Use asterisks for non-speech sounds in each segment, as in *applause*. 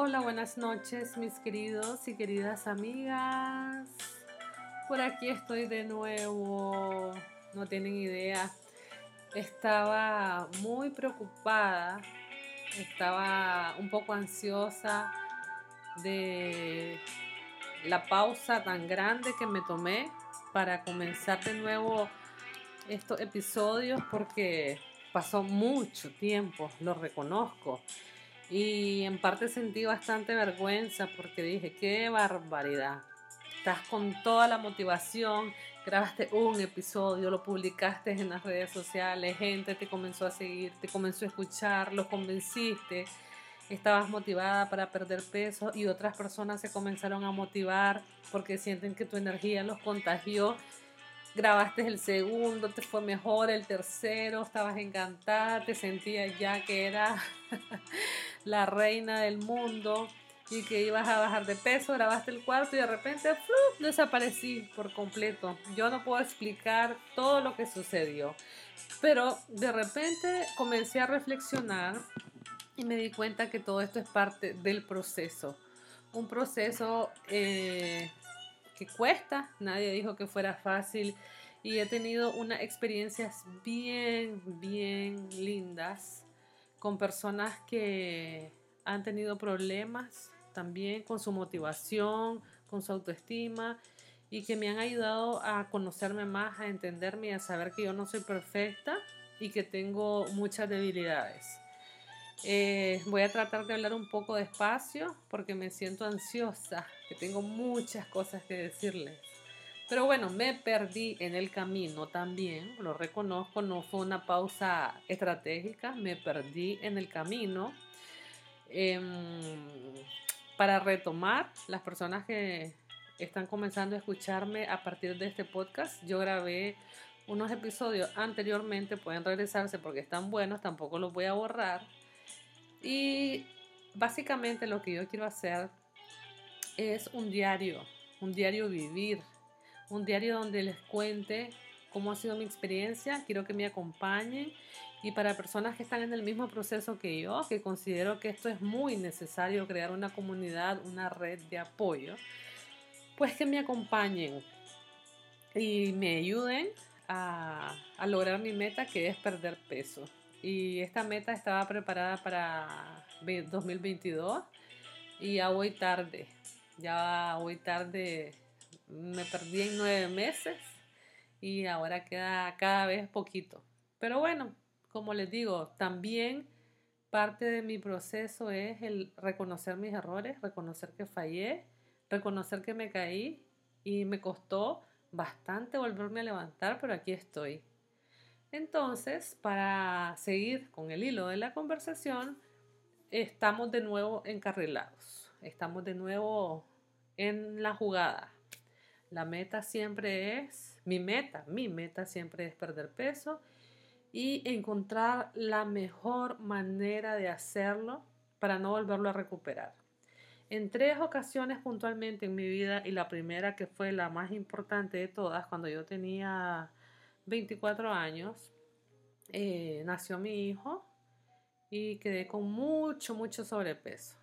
Hola, buenas noches mis queridos y queridas amigas. Por aquí estoy de nuevo. No tienen idea. Estaba muy preocupada. Estaba un poco ansiosa de la pausa tan grande que me tomé para comenzar de nuevo estos episodios porque pasó mucho tiempo, lo reconozco. Y en parte sentí bastante vergüenza porque dije, qué barbaridad. Estás con toda la motivación, grabaste un episodio, lo publicaste en las redes sociales, gente te comenzó a seguir, te comenzó a escuchar, lo convenciste, estabas motivada para perder peso y otras personas se comenzaron a motivar porque sienten que tu energía los contagió grabaste el segundo, te fue mejor, el tercero, estabas encantada, te sentías ya que era *laughs* la reina del mundo y que ibas a bajar de peso, grabaste el cuarto y de repente ¡flup! desaparecí por completo. Yo no puedo explicar todo lo que sucedió, pero de repente comencé a reflexionar y me di cuenta que todo esto es parte del proceso. Un proceso eh, que cuesta, nadie dijo que fuera fácil y he tenido unas experiencias bien, bien lindas con personas que han tenido problemas también con su motivación, con su autoestima y que me han ayudado a conocerme más, a entenderme y a saber que yo no soy perfecta y que tengo muchas debilidades. Eh, voy a tratar de hablar un poco despacio porque me siento ansiosa, que tengo muchas cosas que decirles. Pero bueno, me perdí en el camino también, lo reconozco, no fue una pausa estratégica, me perdí en el camino. Em, para retomar, las personas que están comenzando a escucharme a partir de este podcast, yo grabé unos episodios anteriormente, pueden regresarse porque están buenos, tampoco los voy a borrar y básicamente lo que yo quiero hacer es un diario, un diario vivir, un diario donde les cuente cómo ha sido mi experiencia, quiero que me acompañen. Y para personas que están en el mismo proceso que yo, que considero que esto es muy necesario, crear una comunidad, una red de apoyo, pues que me acompañen y me ayuden a, a lograr mi meta que es perder peso y esta meta estaba preparada para 2022 y ya voy tarde, ya voy tarde, me perdí en nueve meses y ahora queda cada vez poquito. Pero bueno, como les digo, también parte de mi proceso es el reconocer mis errores, reconocer que fallé, reconocer que me caí y me costó bastante volverme a levantar, pero aquí estoy. Entonces, para seguir con el hilo de la conversación, estamos de nuevo encarrilados, estamos de nuevo en la jugada. La meta siempre es, mi meta, mi meta siempre es perder peso y encontrar la mejor manera de hacerlo para no volverlo a recuperar. En tres ocasiones puntualmente en mi vida y la primera que fue la más importante de todas, cuando yo tenía 24 años, eh, nació mi hijo y quedé con mucho, mucho sobrepeso.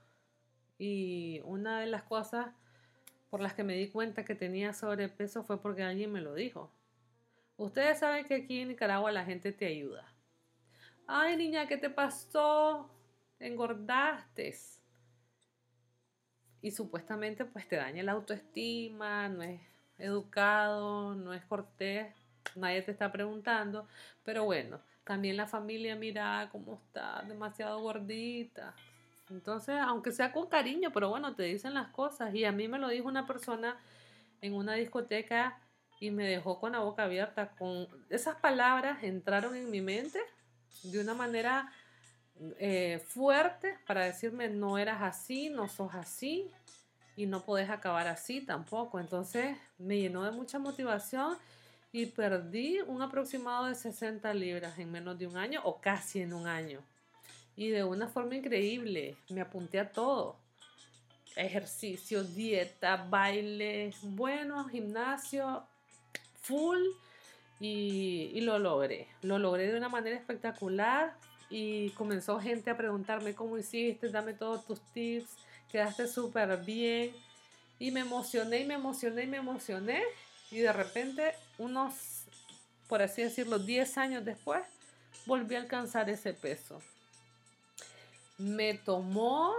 Y una de las cosas por las que me di cuenta que tenía sobrepeso fue porque alguien me lo dijo. Ustedes saben que aquí en Nicaragua la gente te ayuda. Ay, niña, ¿qué te pasó? engordaste. Y supuestamente pues te daña la autoestima, no es educado, no es cortés nadie te está preguntando, pero bueno, también la familia mira cómo está, demasiado gordita. Entonces, aunque sea con cariño, pero bueno, te dicen las cosas. Y a mí me lo dijo una persona en una discoteca y me dejó con la boca abierta. Con esas palabras entraron en mi mente de una manera eh, fuerte para decirme no eras así, no sos así y no podés acabar así tampoco. Entonces me llenó de mucha motivación y perdí un aproximado de 60 libras en menos de un año o casi en un año. Y de una forma increíble, me apunté a todo. Ejercicio, dieta, baile, bueno, gimnasio, full y, y lo logré. Lo logré de una manera espectacular. y comenzó gente a preguntarme cómo hiciste, dame todos tus tips, quedaste súper bien. Y me emocioné y me emocioné y me emocioné. Y de repente, unos, por así decirlo, 10 años después, volví a alcanzar ese peso. Me tomó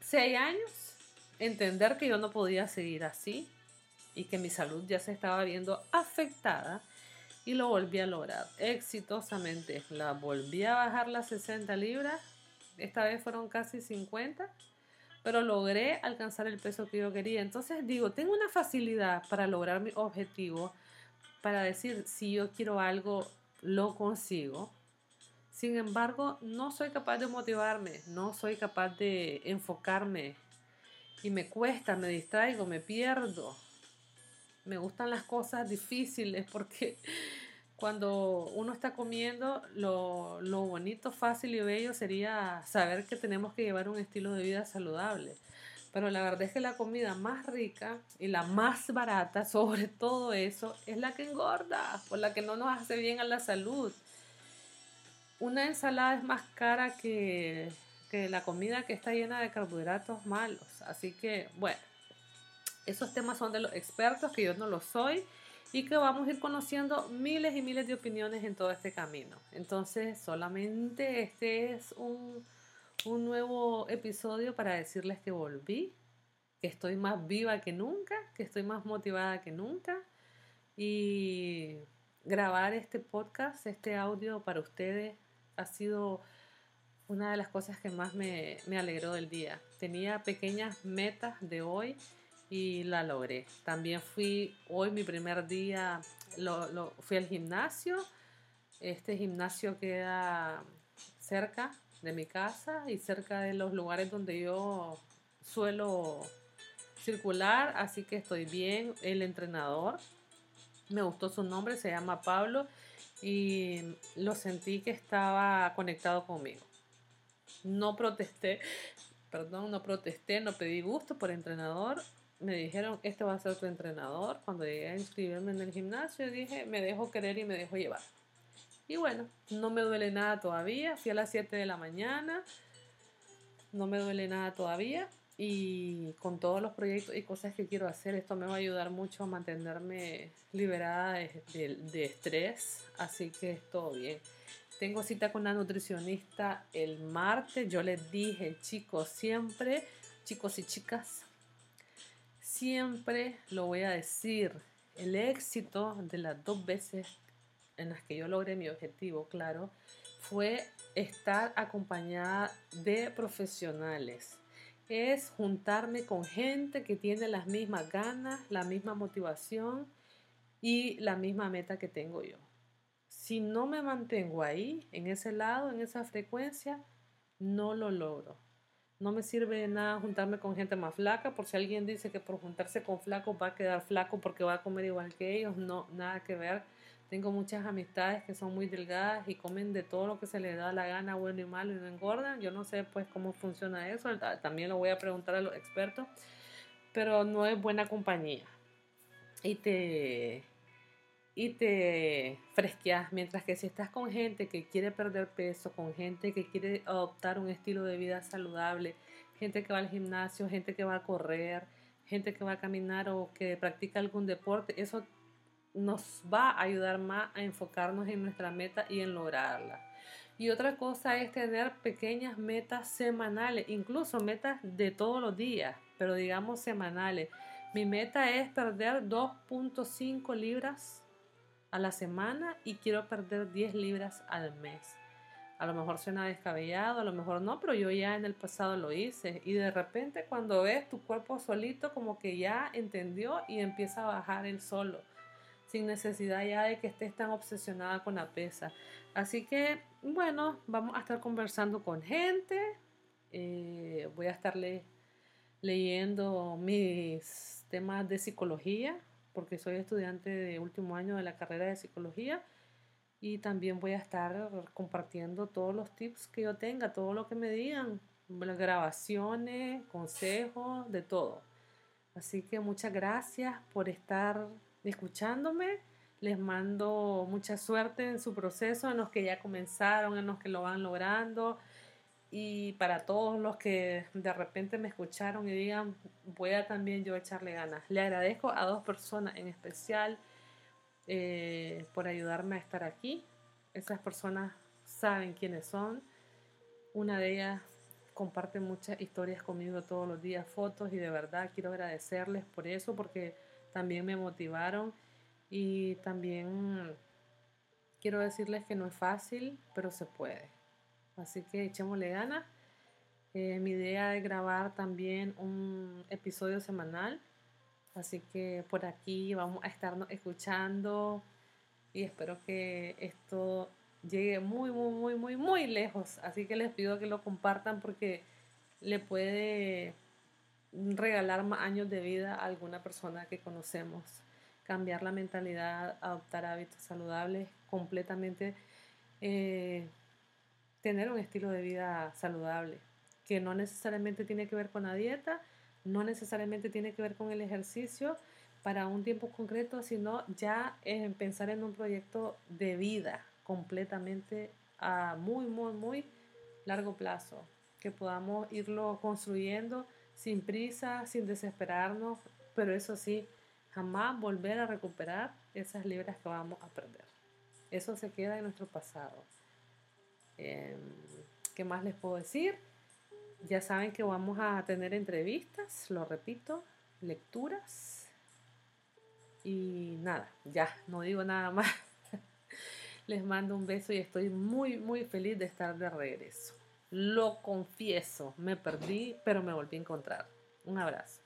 6 años entender que yo no podía seguir así y que mi salud ya se estaba viendo afectada y lo volví a lograr exitosamente. La volví a bajar las 60 libras, esta vez fueron casi 50, pero logré alcanzar el peso que yo quería. Entonces digo, tengo una facilidad para lograr mi objetivo, para decir, si yo quiero algo, lo consigo. Sin embargo, no soy capaz de motivarme, no soy capaz de enfocarme y me cuesta, me distraigo, me pierdo. Me gustan las cosas difíciles porque cuando uno está comiendo, lo, bonito, fácil y bello sería saber que tenemos que llevar un estilo de vida saludable. Pero la verdad es que la comida más rica y la más barata, *laughs* sobre todo eso, es la que engorda, por la que no nos hace bien a la salud. Una ensalada es más cara que, que la comida que está llena de carbohidratos malos. Así que, bueno, esos temas son de los expertos, que yo no lo soy, y que vamos a ir conociendo miles y miles de opiniones en todo este camino. Entonces, solamente este es un, un nuevo episodio para decirles que volví, que estoy más viva que nunca, que estoy más motivada que nunca. Y grabar este podcast, este audio para ustedes ha sido una de las cosas que más me, me alegró del día. Tenía pequeñas metas de hoy y la logré. También fui hoy mi primer día, fui al gimnasio. Este gimnasio queda cerca de mi casa y cerca de los lugares donde yo suelo circular, así que estoy bien. El entrenador, me gustó su nombre, se llama Pablo y lo sentí que estaba conectado conmigo. No protesté, *laughs* perdón, no protesté, no pedí gusto por entrenador, me dijeron, este va a ser tu entrenador. Cuando llegué a inscribirme en el gimnasio, dije, me dejo querer y me dejo llevar. Y bueno, no me duele nada todavía. Fui a las 7 de la mañana. No me duele nada todavía. Y con todos los proyectos y cosas que quiero hacer, esto me va a ayudar mucho a mantenerme liberada de, de estrés. Así que es todo bien. Tengo cita con la nutricionista el martes. Yo les dije, chicos, siempre, chicos y chicas, siempre lo voy a decir, el éxito de las dos veces en las que yo logré mi objetivo, claro, fue estar acompañada de profesionales. Es juntarme con gente que tiene las mismas ganas, la misma motivación y la misma meta que tengo yo. Si no me mantengo ahí, en ese lado, en esa frecuencia, no lo logro. No me sirve de nada juntarme con gente más flaca, por si alguien dice que por juntarse con flacos va a quedar flaco porque va a comer igual que ellos, no, nada que ver. Tengo muchas amistades que son muy delgadas y comen de todo lo que se les da la gana, bueno y malo, y no engordan. Yo no sé pues cómo funciona eso, también lo voy a preguntar a los expertos, pero no es buena compañía. Y te, y te fresqueas, mientras que si estás con gente que quiere perder peso, con gente que quiere adoptar un estilo de vida saludable, gente que va al gimnasio, gente que va a correr, gente que va a caminar o que practica algún deporte, eso nos va a ayudar más a enfocarnos en nuestra meta y en lograrla. Y otra cosa es tener pequeñas metas semanales, incluso metas de todos los días, pero digamos semanales. Mi meta es perder 2.5 libras a la semana y quiero perder 10 libras al mes. A lo mejor suena descabellado, a lo mejor no, pero yo ya en el pasado lo hice. Y de repente cuando ves tu cuerpo solito, como que ya entendió y empieza a bajar el solo, sin necesidad ya de que estés tan obsesionada con la pesa. Así que, bueno, vamos a estar conversando con gente. Eh, voy a estarle leyendo mis temas de psicología porque soy estudiante de último año de la carrera de psicología y también voy a estar compartiendo todos los tips que yo tenga, todo lo que me digan, grabaciones, consejos, de todo. Así que muchas gracias por estar escuchándome. Les mando mucha suerte en su proceso, en los que ya comenzaron, en los que lo van logrando. Y para todos los que de repente me escucharon y digan, voy a también yo echarle ganas. Le agradezco a dos personas en especial eh, por ayudarme a estar aquí. Esas personas saben quiénes son. Una de ellas comparte muchas historias conmigo todos los días, fotos, y de verdad quiero agradecerles por eso, porque también me motivaron y también quiero decirles que no es fácil, pero se puede. Así que echémosle ganas. Eh, mi idea es grabar también un episodio semanal. Así que por aquí vamos a estarnos escuchando y espero que esto llegue muy, muy, muy, muy, muy lejos. Así que les pido que lo compartan porque le puede regalar más años de vida a alguna persona que conocemos. Cambiar la mentalidad, adoptar hábitos saludables, completamente eh, tener un estilo de vida saludable, que no necesariamente tiene que ver con la dieta, no necesariamente tiene que ver con el ejercicio para un tiempo concreto, sino ya en pensar en un proyecto de vida, completamente a muy, muy, muy largo plazo, que podamos irlo construyendo sin prisa, sin desesperarnos, pero eso sí, jamás volver a recuperar esas libras que vamos a perder. Eso se queda en nuestro pasado. Em, ¿Qué más les puedo decir? Ya saben que vamos a tener entrevistas, lo repito, lecturas. Y nada, ya, no digo nada más. *laughs* Les mando un beso y estoy muy, muy feliz de estar de regreso. Lo confieso, me perdí, pero me volví a encontrar. Un abrazo.